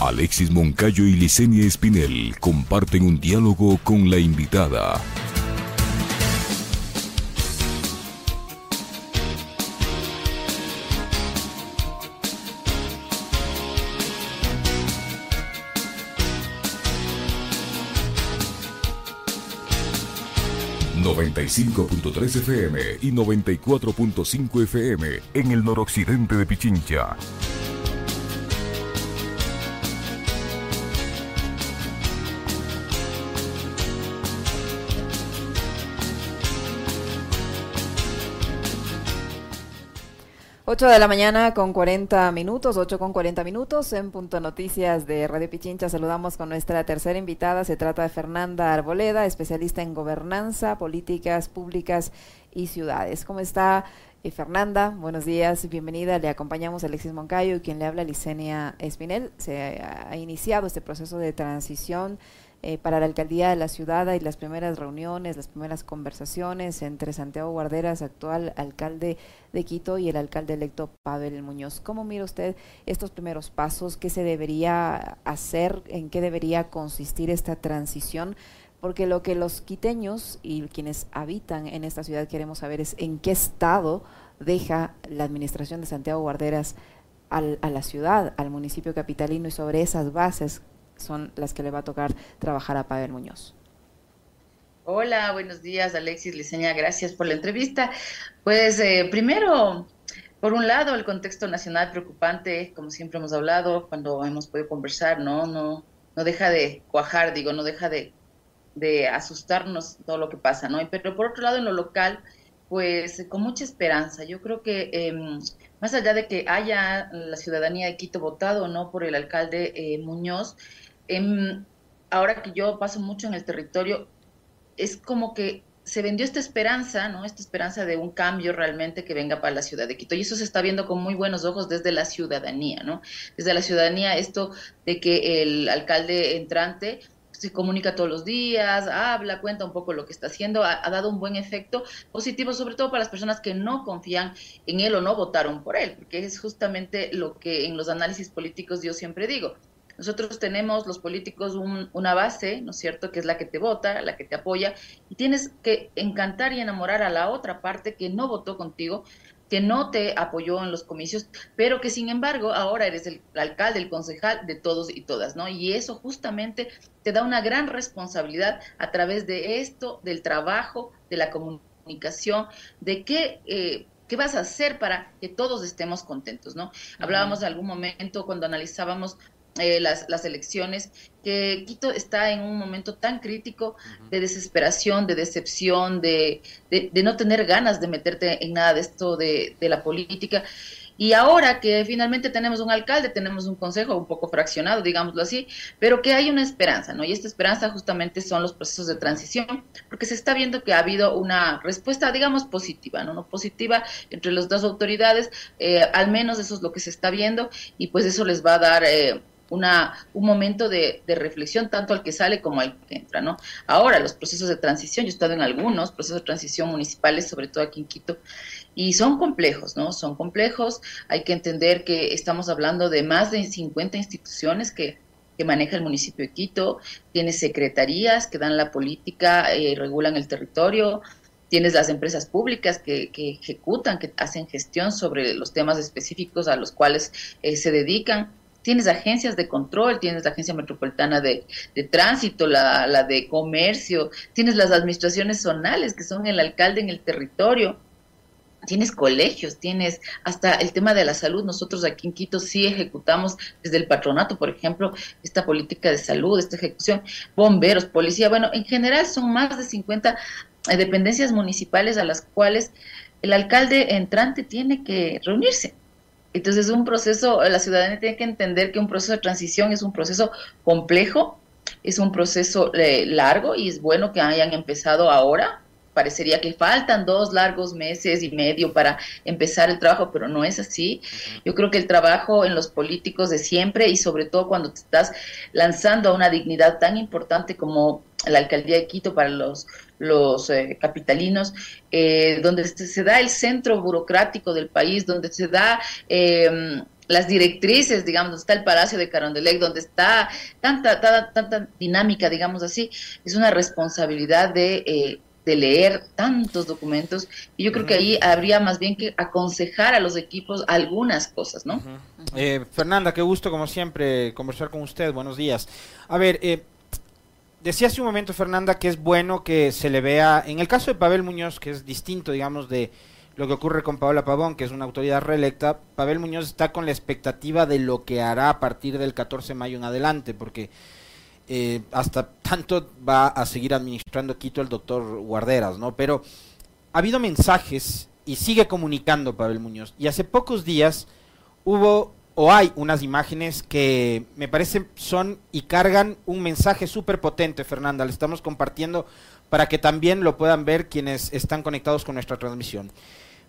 Alexis Moncayo y Licenia Espinel comparten un diálogo con la invitada. ...95.3 FM y 94.5 FM en el noroccidente de Pichincha. 8 de la mañana con 40 minutos, 8 con 40 minutos en Punto Noticias de Radio Pichincha. Saludamos con nuestra tercera invitada. Se trata de Fernanda Arboleda, especialista en gobernanza, políticas públicas y ciudades. ¿Cómo está eh, Fernanda? Buenos días, bienvenida. Le acompañamos a Alexis Moncayo y quien le habla Licenia Espinel. Se ha iniciado este proceso de transición eh, para la alcaldía de la ciudad y las primeras reuniones, las primeras conversaciones entre Santiago Guarderas, actual alcalde de Quito, y el alcalde electo Pavel Muñoz. ¿Cómo mira usted estos primeros pasos? ¿Qué se debería hacer? ¿En qué debería consistir esta transición? Porque lo que los quiteños y quienes habitan en esta ciudad queremos saber es en qué estado deja la administración de Santiago Guarderas a la ciudad, al municipio capitalino y sobre esas bases son las que le va a tocar trabajar a Pavel Muñoz. Hola, buenos días Alexis Liceña, gracias por la entrevista. Pues eh, primero, por un lado, el contexto nacional preocupante, como siempre hemos hablado, cuando hemos podido conversar, no, no, no deja de cuajar, digo, no deja de, de asustarnos todo lo que pasa, ¿no? Pero por otro lado, en lo local, pues con mucha esperanza. Yo creo que em, más allá de que haya la ciudadanía de Quito votado no por el alcalde eh, Muñoz, Ahora que yo paso mucho en el territorio, es como que se vendió esta esperanza, ¿no? Esta esperanza de un cambio realmente que venga para la ciudad de Quito. Y eso se está viendo con muy buenos ojos desde la ciudadanía, ¿no? Desde la ciudadanía, esto de que el alcalde entrante se comunica todos los días, habla, cuenta un poco lo que está haciendo, ha, ha, dado un buen efecto positivo, sobre todo para las personas que no confían en él o no votaron por él, porque es justamente lo que en los análisis políticos yo siempre digo. Nosotros tenemos los políticos una base, ¿no es cierto?, que es la que te vota, la que te apoya, y tienes que encantar y enamorar a la otra parte que no votó contigo, que no te apoyó en los comicios, pero que sin embargo ahora eres el alcalde, el concejal de todos y todas, ¿no? Y eso justamente te da una gran responsabilidad a través de esto, del trabajo, de la comunicación, de qué... Eh, ¿Qué vas a hacer para que todos estemos contentos, no? Hablábamos de algún momento cuando analizábamos eh, las, las, elecciones, que Quito está en un momento tan crítico de desesperación, de decepción, de, de, no tener ganas de meterte en nada de esto de, de, la política. Y ahora que finalmente tenemos un alcalde, tenemos un consejo un poco fraccionado, digámoslo así, pero que hay una esperanza, ¿no? Y esta esperanza justamente son los procesos de transición, porque se está viendo que ha habido una respuesta, digamos, positiva, ¿no? no positiva entre las dos autoridades, eh, al menos eso es lo que se está viendo, y pues eso les va a dar... Eh, una, un momento de, reflexión tanto al que sale como al que entra, ¿no? Ahora, los procesos de transición, yo he estado en algunos procesos de transición municipales, sobre todo aquí en Quito, y son complejos, ¿no? Son complejos, hay que entender que estamos hablando de más de 50 instituciones que, que maneja el municipio de Quito, tiene secretarías que dan la política, eh, regulan el territorio, tienes las empresas públicas que, que, ejecutan, que hacen gestión sobre los temas específicos a los cuales eh, se dedican tienes agencias de control, tienes la Agencia Metropolitana de, Tránsito, la, la, de Comercio, tienes las administraciones zonales, que son el alcalde en el territorio, tienes colegios, tienes hasta el tema de la salud. Nosotros aquí en Quito sí ejecutamos desde el patronato, por ejemplo, esta política de salud, esta ejecución, bomberos, policía, bueno, en general son más de 50 eh, dependencias municipales a las cuales el alcalde entrante tiene que reunirse entonces, un proceso, la ciudadanía tiene que entender que un proceso de transición es un proceso complejo, es un proceso eh, largo y es bueno que hayan empezado ahora. Parecería que faltan dos largos meses y medio para empezar el trabajo, pero no es así. Yo creo que el trabajo en los políticos de siempre y sobre todo cuando te estás lanzando a una dignidad tan importante como la alcaldía de Quito para los, los eh, capitalinos, eh, donde se, da el centro burocrático del país, donde se da em, las directrices, digamos, donde está el Palacio de Carondelet, donde está tanta, tanta, tanta dinámica, digamos así, es una responsabilidad de, eh, de leer tantos documentos y yo creo que ahí habría más bien que aconsejar a los equipos algunas cosas, ¿no? Eh, Fernanda, qué gusto como siempre conversar con usted, buenos días. A ver, eh, decía hace un momento Fernanda que es bueno que se le vea, en el caso de Pavel Muñoz, que es distinto, digamos, de lo que ocurre con Paola Pavón, que es una autoridad reelecta, Pavel Muñoz está con la expectativa de lo que hará a partir del 14 de mayo en adelante, porque eh, hasta tanto va a seguir administrando Quito el doctor Guarderas, ¿no? Pero ha habido mensajes y sigue comunicando Pavel Muñoz. Y hace pocos días hubo o hay unas imágenes que me parece son y cargan un mensaje súper potente, Fernanda. Le estamos compartiendo para que también lo puedan ver quienes están conectados con nuestra transmisión.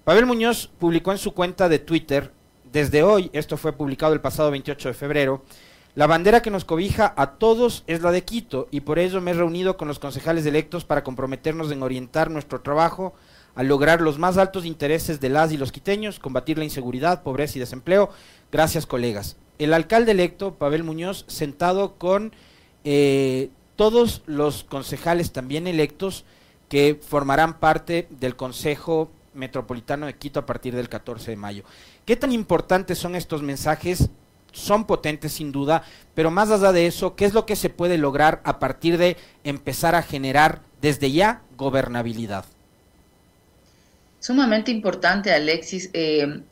Pavel Muñoz publicó en su cuenta de Twitter, desde hoy, esto fue publicado el pasado 28 de febrero, la bandera que nos cobija a todos es la de Quito y por ello me he reunido con los concejales electos para comprometernos en orientar nuestro trabajo a lograr los más altos intereses de las y los quiteños, combatir la inseguridad, pobreza y desempleo. Gracias, colegas. El alcalde electo, Pavel Muñoz, sentado con eh, todos los concejales también electos que formarán parte del Consejo Metropolitano de Quito a partir del 14 de mayo. ¿Qué tan importantes son estos mensajes? Son potentes sin duda, pero más allá de eso, ¿qué es lo que se puede lograr a partir de empezar a generar desde ya gobernabilidad? Sumamente importante, Alexis. Eh,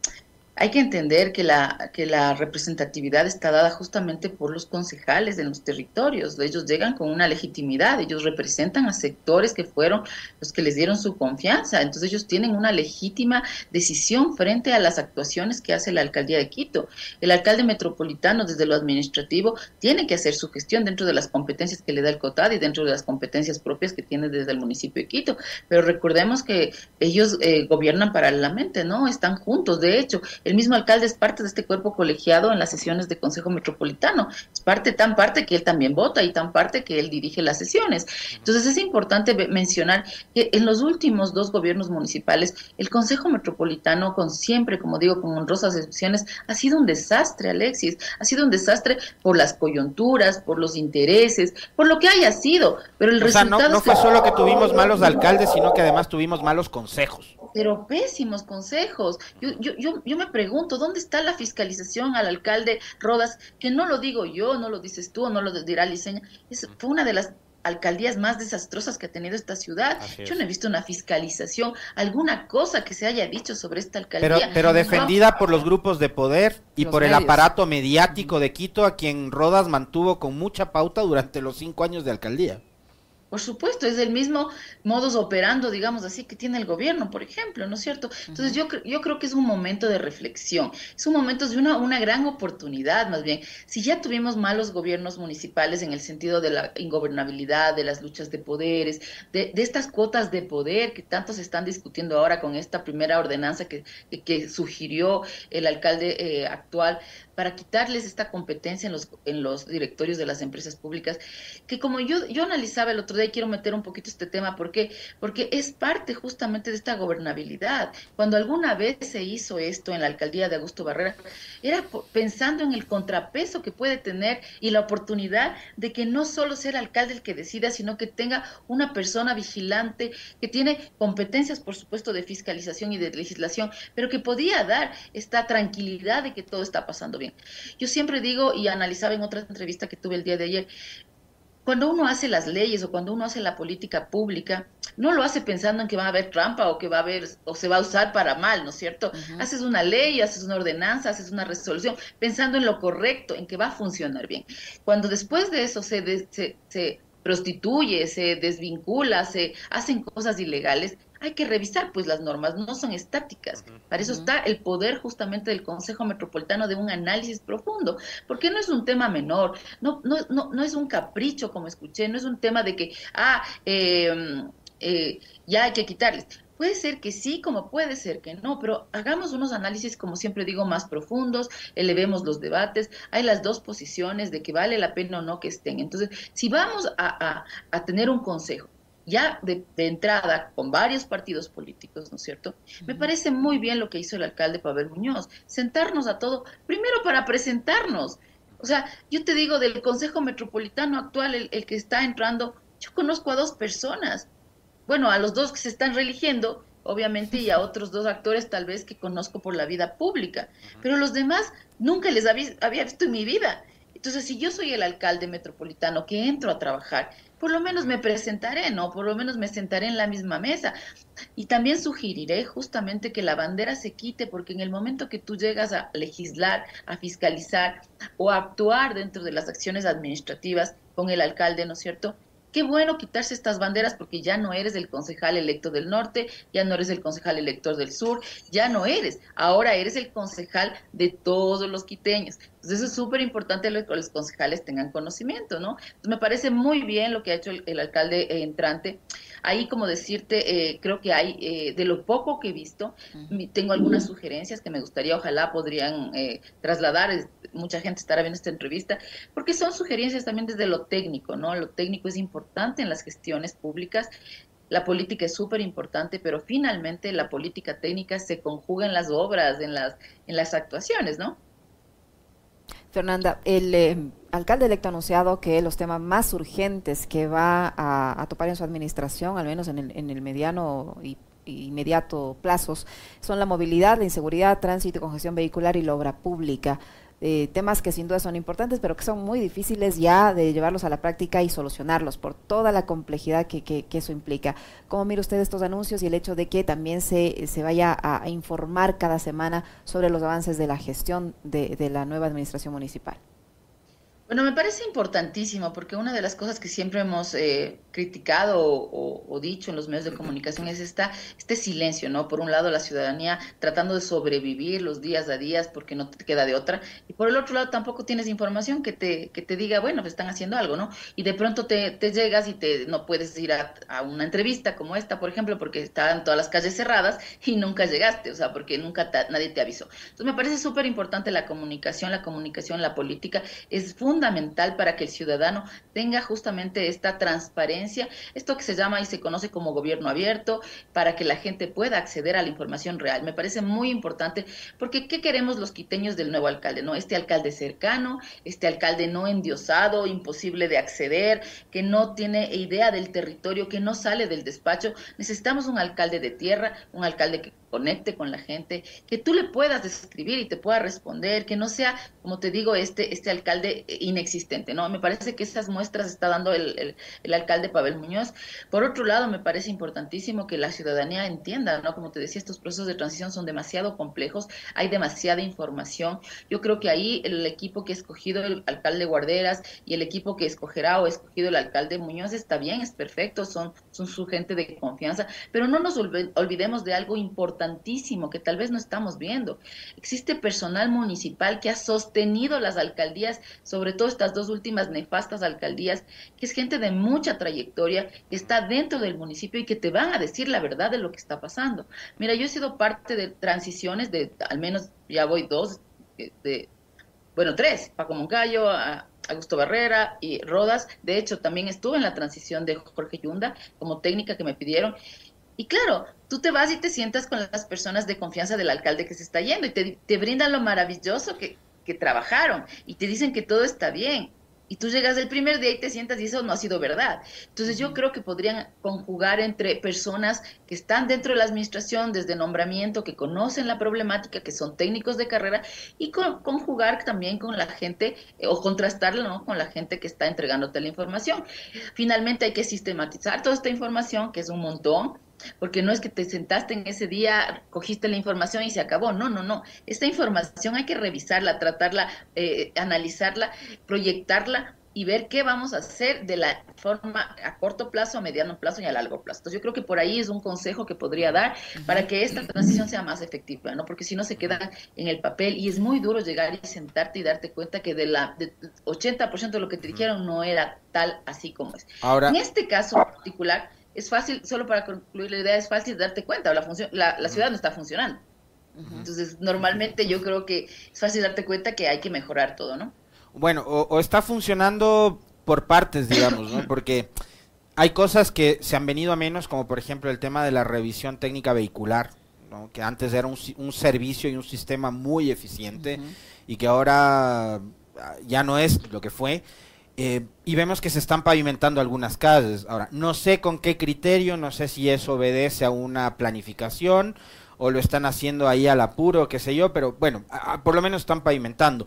hay que entender que la, que la representatividad está dada justamente por los concejales de los territorios. Ellos llegan con una legitimidad, ellos representan a sectores que fueron los que les dieron su confianza. Entonces ellos tienen una legítima decisión frente a las actuaciones que hace la alcaldía de Quito. El alcalde metropolitano, desde lo administrativo, tiene que hacer su gestión dentro de las competencias que le da el COTAD y dentro de las competencias propias que tiene desde el municipio de Quito. Pero recordemos que ellos eh, gobiernan paralelamente, ¿no? Están juntos. De hecho, el mismo alcalde es parte de este cuerpo colegiado en las sesiones de Consejo Metropolitano. Es parte, tan parte que él también vota y tan parte que él dirige las sesiones. Entonces es importante mencionar que en los últimos dos gobiernos municipales, el Consejo Metropolitano, con siempre, como digo, con honrosas excepciones, ha sido un desastre, Alexis. Ha sido un desastre por las coyunturas, por los intereses, por lo que haya sido. Pero el resultado. no fue solo que tuvimos malos alcaldes, sino que además tuvimos malos consejos pero pésimos consejos. Yo, yo, yo, yo me pregunto, ¿dónde está la fiscalización al alcalde Rodas? Que no lo digo yo, no lo dices tú, no lo dirá Liceña. Es, fue una de las alcaldías más desastrosas que ha tenido esta ciudad. Yo no he visto una fiscalización, alguna cosa que se haya dicho sobre esta alcaldía. Pero, pero defendida por los grupos de poder y por el aparato mediático de Quito, a quien Rodas mantuvo con mucha pauta durante los cinco años de alcaldía. Por supuesto, es el mismo modus operando, digamos así, que tiene el gobierno, por ejemplo, ¿no es cierto? Entonces yo, yo creo que es un momento de reflexión, es un momento de una, una gran oportunidad, más bien. Si ya tuvimos malos gobiernos municipales en el sentido de la ingobernabilidad, de las luchas de poderes, de, de estas cuotas de poder que tanto se están discutiendo ahora con esta primera ordenanza que, que, sugirió el alcalde eh, actual, para quitarles esta competencia en los, en los directorios de las empresas públicas, que como yo, yo analizaba el otro día, quiero meter un poquito este tema, ¿por qué? Porque es parte justamente de esta gobernabilidad. Cuando alguna vez se hizo esto en la alcaldía de Augusto Barrera, era pensando en el contrapeso que puede tener y la oportunidad de que no solo sea el alcalde el que decida, sino que tenga una persona vigilante que tiene competencias, por supuesto, de fiscalización y de legislación, pero que podía dar esta tranquilidad de que todo está pasando bien. Yo siempre digo, y analizaba en otra entrevista que tuve el día de ayer, cuando uno hace las leyes o cuando uno hace la política pública, no lo hace pensando en que va a haber trampa o que va a haber o se va a usar para mal, ¿no es cierto? Haces una ley, haces una ordenanza, haces una resolución, pensando en lo correcto, en que va a funcionar bien. Cuando después de eso se, se, se prostituye, se desvincula, se hacen cosas ilegales, hay que revisar, pues las normas no son estáticas. Para eso está el poder justamente del Consejo Metropolitano de un análisis profundo, porque no es un tema menor, no, no, no, no es un capricho, como escuché, no es un tema de que, ah, em, eh, ya hay que quitarles. Puede ser que sí, como puede ser que no, pero hagamos unos análisis, como siempre digo, más profundos, elevemos los debates. Hay las dos posiciones de que vale la pena o no que estén. Entonces, si vamos a, a tener un consejo ya de, entrada con varios partidos políticos, ¿no es cierto? Me parece muy bien lo que hizo el alcalde Pavel Muñoz, sentarnos a todo, primero para presentarnos. O sea, yo te digo, del Consejo Metropolitano actual, el, el que está entrando, yo conozco a dos personas, bueno, a los dos que se están religiendo, obviamente, y a otros dos actores tal vez que conozco por la vida pública, pero los demás nunca les había, había visto en mi vida. Entonces, si yo soy el alcalde metropolitano que entro a trabajar, por lo menos me presentaré, ¿no? Por lo menos me sentaré en la misma mesa. Y también sugeriré justamente que la bandera se quite, porque en el momento que tú llegas a legislar, a fiscalizar o a actuar dentro de las acciones administrativas con el alcalde, ¿no es cierto? Qué bueno quitarse estas banderas porque ya no eres el concejal electo del norte, ya no eres el concejal elector del sur, ya no eres. Ahora eres el concejal de todos los quiteños. Entonces eso es súper importante que los concejales tengan conocimiento, ¿no? Me parece muy bien lo que ha hecho el, alcalde entrante. Ahí, como decirte, eh, creo que hay, eh, de lo poco que he visto, tengo algunas sugerencias que me gustaría, ojalá podrían trasladar, mucha gente estará viendo esta entrevista, porque son sugerencias también desde lo técnico, ¿no? Lo técnico es importante en las gestiones públicas. La política es súper importante, pero finalmente la política técnica se conjuga en las obras, en las, en las actuaciones, ¿no? Fernanda, el eh, alcalde electo ha anunciado que los temas más urgentes que va a, topar en su administración, al menos en el, mediano y inmediato plazos, son la movilidad, la inseguridad, tránsito congestión vehicular y la obra pública. Eh, temas que sin duda son importantes, pero que son muy difíciles ya de llevarlos a la práctica y solucionarlos por toda la complejidad que, eso implica. ¿Cómo mira usted estos anuncios y el hecho de que también se, vaya a, informar cada semana sobre los avances de la gestión de la nueva administración municipal? Bueno, me parece importantísimo porque una de las cosas que siempre hemos eh, criticado o, dicho en los medios de comunicación es esta, este silencio, ¿no? Por un lado, la ciudadanía tratando de sobrevivir los días a días porque no te queda de otra, y por el otro lado tampoco tienes información que te, que te diga, bueno, pues están haciendo algo, ¿no? Y de pronto te, llegas y te no puedes ir a, a, una entrevista como esta, por ejemplo, porque estaban todas las calles cerradas y nunca llegaste, o sea, porque nunca nadie te avisó. Entonces me parece súper importante la comunicación, la comunicación, la política, es fundamental fundamental para que el ciudadano tenga justamente esta transparencia, esto que se llama y se conoce como gobierno abierto, para que la gente pueda acceder a la información real. Me parece muy importante porque ¿qué queremos los quiteños del nuevo alcalde? No, este alcalde cercano, este alcalde no endiosado, imposible de acceder, que no tiene idea del territorio, que no sale del despacho. Necesitamos un alcalde de tierra, un alcalde que conecte con la gente, que tú le puedas describir y te pueda responder, que no sea, como te digo, este, este alcalde inexistente, ¿no? Me parece que esas muestras está dando el, el, alcalde Pavel Muñoz. Por otro lado, me parece importantísimo que la ciudadanía entienda, ¿no? Como te decía, estos procesos de transición son demasiado complejos, hay demasiada información. Yo creo que ahí el equipo que ha escogido el alcalde Guarderas y el equipo que escogerá o ha escogido el alcalde Muñoz está bien, es perfecto, son, son su gente de confianza, pero no nos olvidemos de algo importante importantísimo que tal vez no estamos viendo. Existe personal municipal que ha sostenido las alcaldías, sobre todo estas dos últimas nefastas alcaldías, que es gente de mucha trayectoria, que está dentro del municipio y que te van a decir la verdad de lo que está pasando. Mira, yo he sido parte de transiciones de, al menos ya voy dos, de, bueno, tres, Paco Moncayo, a, Augusto Barrera y Rodas. De hecho, también estuve en la transición de Jorge Yunda como técnica que me pidieron. Y claro, tú te vas y te sientas con las personas de confianza del alcalde que se está yendo y te, te brindan lo maravilloso que, que trabajaron y te dicen que todo está bien y tú llegas el primer día y te sientas y eso no ha sido verdad. Entonces yo creo que podrían conjugar entre personas que están dentro de la administración desde nombramiento, que conocen la problemática, que son técnicos de carrera y conjugar también con la gente eh, o contrastarlo ¿no? con la gente que está entregándote la información. Finalmente hay que sistematizar toda esta información, que es un montón, porque no es que te sentaste en ese día, cogiste la información y se acabó, no, no, no, esta información hay que revisarla, tratarla, eh, analizarla, proyectarla y ver qué vamos a hacer de la forma a corto plazo, a mediano plazo y a largo plazo. Entonces yo creo que por ahí es un consejo que podría dar para que esta transición sea más efectiva, ¿no? Porque si no se queda en el papel y es muy duro llegar y sentarte y darte cuenta que de la de 80% de lo que te dijeron no era tal así como es. Ahora, en este caso particular, es fácil, solo para concluir la idea, es fácil darte cuenta, la, función, la, la ciudad no está funcionando. Entonces, normalmente yo creo que es fácil darte cuenta que hay que mejorar todo, ¿no? Bueno, o, está funcionando por partes, digamos, ¿no? Porque hay cosas que se han venido a menos, como por ejemplo el tema de la revisión técnica vehicular, que antes era un, un, servicio y un sistema muy eficiente y que ahora ah, ya no es lo que fue. Eh, y vemos que se están pavimentando algunas calles. Ahora, no sé con qué criterio, no sé si eso obedece a una planificación o lo están haciendo ahí al apuro, qué sé yo, pero bueno, por lo menos están pavimentando.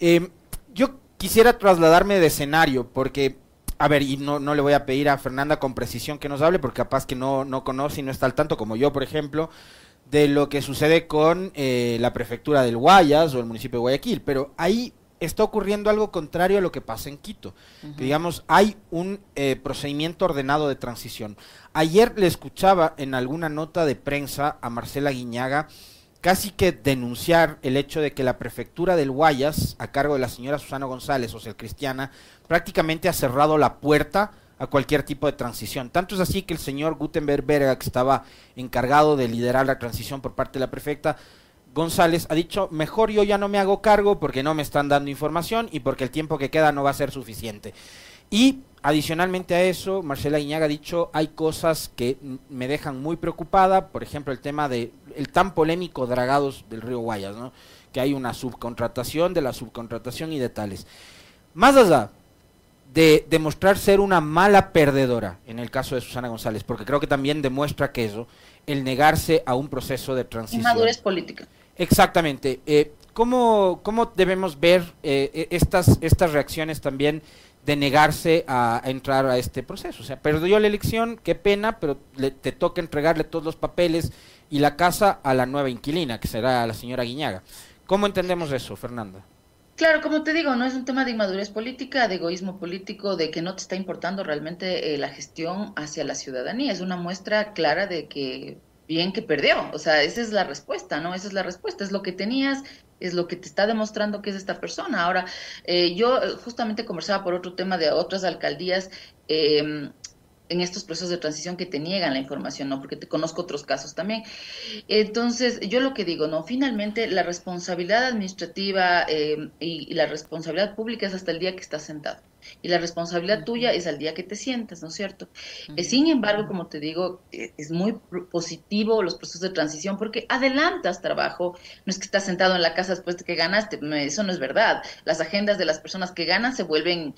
Eh, yo quisiera trasladarme de escenario, porque, a ver, y no, no le voy a pedir a Fernanda con precisión que nos hable, porque capaz que no, no conoce y no está al tanto, como yo, por ejemplo, de lo que sucede con eh, la prefectura del Guayas o el municipio de Guayaquil, pero ahí está ocurriendo algo contrario a lo que pasa en Quito. digamos, hay un eh, procedimiento ordenado de transición. Ayer le escuchaba en alguna nota de prensa a Marcela Guiñaga casi que denunciar el hecho de que la prefectura del Guayas, a cargo de la señora Susana González, social cristiana, prácticamente ha cerrado la puerta a cualquier tipo de transición. Tanto es así que el señor Gutenberg Berga, que estaba encargado de liderar la transición por parte de la prefecta, González ha dicho, mejor yo ya no me hago cargo porque no me están dando información y porque el tiempo que queda no va a ser suficiente. Y adicionalmente a eso, Marcela Iñaga ha dicho, hay cosas que me dejan muy preocupada, por ejemplo, el tema de el tan polémico dragados del río Guayas, ¿no? que hay una subcontratación de la subcontratación y de tales. Más allá de demostrar ser una mala perdedora, en el caso de Susana González, porque creo que también demuestra que eso, el negarse a un proceso de transición. Madurez política. Exactamente. Eh, ¿cómo, ¿cómo, debemos ver eh, e, estas, estas reacciones también de negarse a, entrar a este proceso? O sea, perdió la elección, qué pena, pero le, te toca entregarle todos los papeles y la casa a la nueva inquilina, que será la señora Guiñaga. ¿Cómo entendemos eso, Fernanda? Claro, como te digo, no es un tema de inmadurez política, de egoísmo político, de que no te está importando realmente eh, la gestión hacia la ciudadanía. Es una muestra clara de que bien que perdió. O sea, esa es la respuesta, ¿no? Esa es la respuesta, es lo que tenías, es lo que te está demostrando que es esta persona. Ahora, eh, yo eh, justamente conversaba por otro tema de otras alcaldías. Eh, en estos procesos de transición que te niegan la información, ¿no? Porque te conozco otros casos también. Entonces, yo lo que digo, ¿no? Finalmente, la responsabilidad administrativa eh, y, la responsabilidad pública es hasta el día que estás sentado. Y la responsabilidad tuya es al día que te sientas, ¿no es cierto? Eh, sin embargo, como te digo, eh, es muy positivo los procesos de transición porque adelantas trabajo. No es que estás sentado en la casa después de que ganaste, eso no es verdad. Las agendas de las personas que ganan se vuelven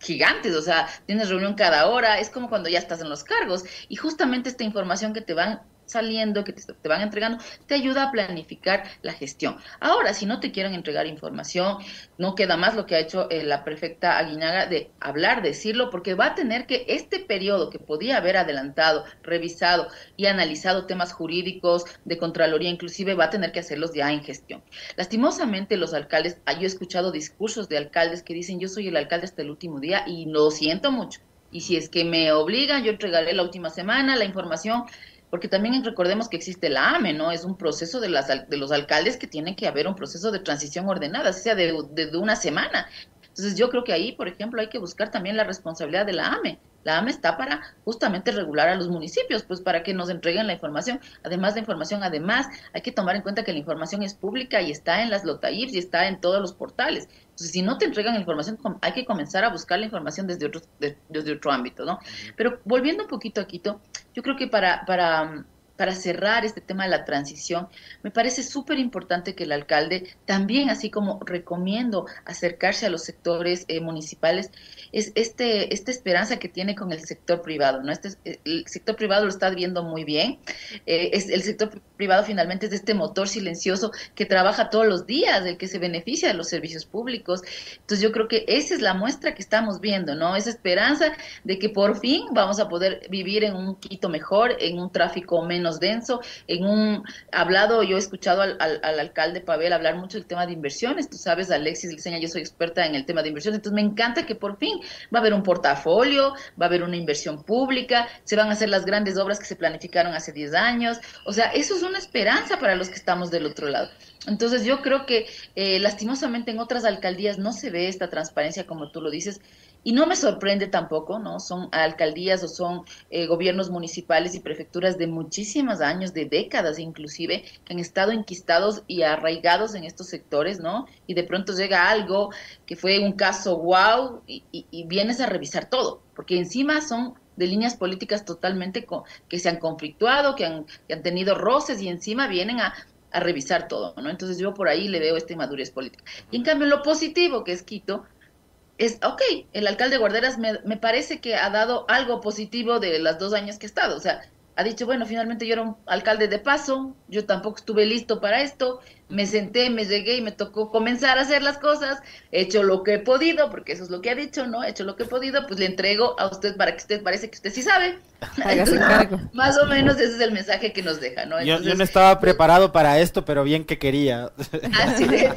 gigantes, o sea, tienes reunión cada hora, es como cuando ya estás en los cargos y justamente esta información que te van saliendo, que te, van entregando, te ayuda a planificar la gestión. Ahora, si no te quieren entregar información, no queda más lo que ha hecho eh, la prefecta Aguinaga de hablar, decirlo, porque va a tener que este periodo que podía haber adelantado, revisado y analizado temas jurídicos, de Contraloría, inclusive va a tener que hacerlos ya en gestión. Lastimosamente, los alcaldes, ah, yo he escuchado discursos de alcaldes que dicen, yo soy el alcalde hasta el último día y lo siento mucho. Y si es que me obligan, yo entregaré la última semana la información porque también recordemos que existe la AME, ¿no? Es un proceso de, las, de los alcaldes que tiene que haber un proceso de transición ordenada, sea de, de, una semana. Entonces yo creo que ahí, por ejemplo, hay que buscar también la responsabilidad de la AME. La AME está para justamente regular a los municipios, pues para que nos entreguen la información. Además de información, además hay que tomar en cuenta que la información es pública y está en las LOTAIFs y está en todos los portales. Entonces, si no te entregan información, hay que comenzar a buscar la información desde otro, desde otro ámbito, ¿no? Pero volviendo un poquito a Quito, yo creo que para, para para cerrar este tema de la transición, me parece súper importante que el alcalde también, así como recomiendo acercarse a los sectores eh, municipales, es este, esta esperanza que tiene con el sector privado, ¿no? Este, el sector privado lo está viendo muy bien, eh, es, el sector privado finalmente es este motor silencioso que trabaja todos los días, el que se beneficia de los servicios públicos. Entonces yo creo que esa es la muestra que estamos viendo, ¿no? Esa esperanza de que por fin vamos a poder vivir en un Quito mejor, en un tráfico menos denso. En un hablado, yo he escuchado al, alcalde Pavel hablar mucho del tema de inversiones. Tú sabes, Alexis Liceña, yo soy experta en el tema de inversiones. Entonces me encanta que por fin va a haber un portafolio, va a haber una inversión pública, se van a hacer las grandes obras que se planificaron hace 10 años. O sea, eso es una esperanza para los que estamos del otro lado. Entonces yo creo que eh, lastimosamente en otras alcaldías no se ve esta transparencia como tú lo dices. Y no me sorprende tampoco, ¿no? Son alcaldías o son eh, gobiernos municipales y prefecturas de muchísimos años, de décadas inclusive, que han estado enquistados y arraigados en estos sectores, ¿no? Y de pronto llega algo que fue un caso wow y, vienes a revisar todo, porque encima son de líneas políticas totalmente que se han conflictuado, que han, que han tenido roces y encima vienen a, a revisar todo, ¿no? Entonces yo por ahí le veo esta inmadurez política. Y en cambio lo positivo que es Quito, es, ok, el alcalde Guarderas me, me, parece que ha dado algo positivo de los dos años que ha estado. O sea, ha dicho, bueno, finalmente yo era un alcalde de paso, yo tampoco estuve listo para esto, me senté, me llegué y me tocó comenzar a hacer las cosas, he hecho lo que he podido, porque eso es lo que ha dicho, ¿no? He hecho lo que he podido, pues le entrego a usted para que usted parece que usted sí sabe. más o menos ese es el mensaje que nos deja, ¿no? yo, no estaba pues, preparado para esto, pero bien que quería. Así de,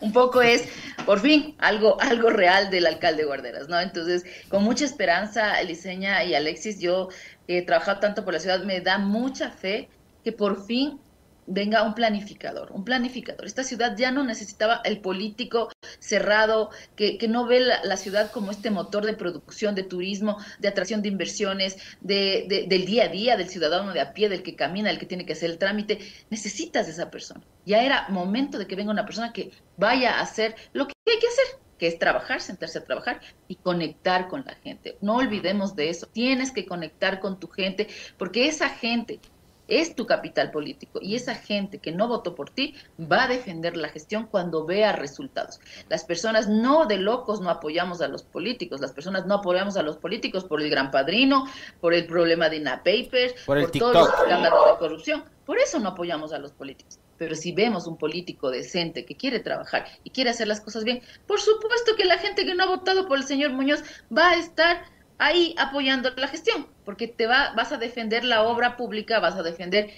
un poco es, por fin, algo, algo real del alcalde Guarderas, ¿no? Entonces, con mucha esperanza, Eliseña y Alexis, yo he trabajado tanto por la ciudad, me da mucha fe que por fin venga un planificador, un planificador. Esta ciudad ya no necesitaba el político cerrado que, que no ve la, ciudad como este motor de producción, de turismo, de atracción de inversiones, de, del día a día, del ciudadano de a pie, del que camina, del que tiene que hacer el trámite. Necesitas de esa persona. Ya era momento de que venga una persona que vaya a hacer lo que hay que hacer, que es trabajar, sentarse a trabajar y conectar con la gente. No olvidemos de eso. Tienes que conectar con tu gente, porque esa gente es tu capital político y esa gente que no votó por ti va a defender la gestión cuando vea resultados. Las personas no de locos no apoyamos a los políticos, las personas no apoyamos a los políticos por el gran padrino, por el problema de INA Papers, por, por todos los escándalos de corrupción. Por eso no apoyamos a los políticos. Pero si vemos un político decente que quiere trabajar y quiere hacer las cosas bien, por supuesto que la gente que no ha votado por el señor Muñoz va a estar ahí apoyando la gestión, porque te va, vas a defender la obra pública, vas a defender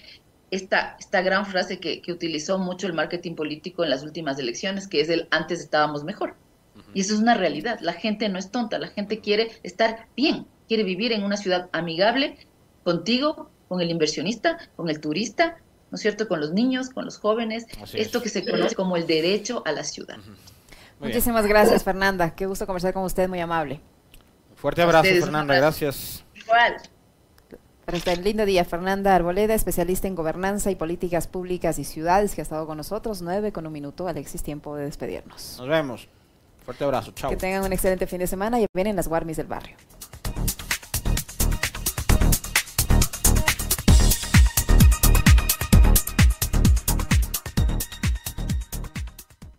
esta, esta gran frase que, que utilizó mucho el marketing político en las últimas elecciones, que es el antes estábamos mejor. Y eso es una realidad. La gente no es tonta, la gente quiere estar bien, quiere vivir en una ciudad amigable contigo, con el inversionista, con el turista, ¿no es cierto? Con los niños, con los jóvenes, esto que se conoce como el derecho a la ciudad. Muchísimas gracias, Fernanda. Qué gusto conversar con usted, muy amable. Fuerte abrazo, Fernanda, gracias. Igual. Para este lindo día, Fernanda Arboleda, especialista en gobernanza y políticas públicas y ciudades, que ha estado con nosotros. Nueve con un minuto, Alexis, tiempo de despedirnos. Nos vemos. Fuerte abrazo, chao. Que tengan un excelente fin de semana y vienen las Warmis del barrio.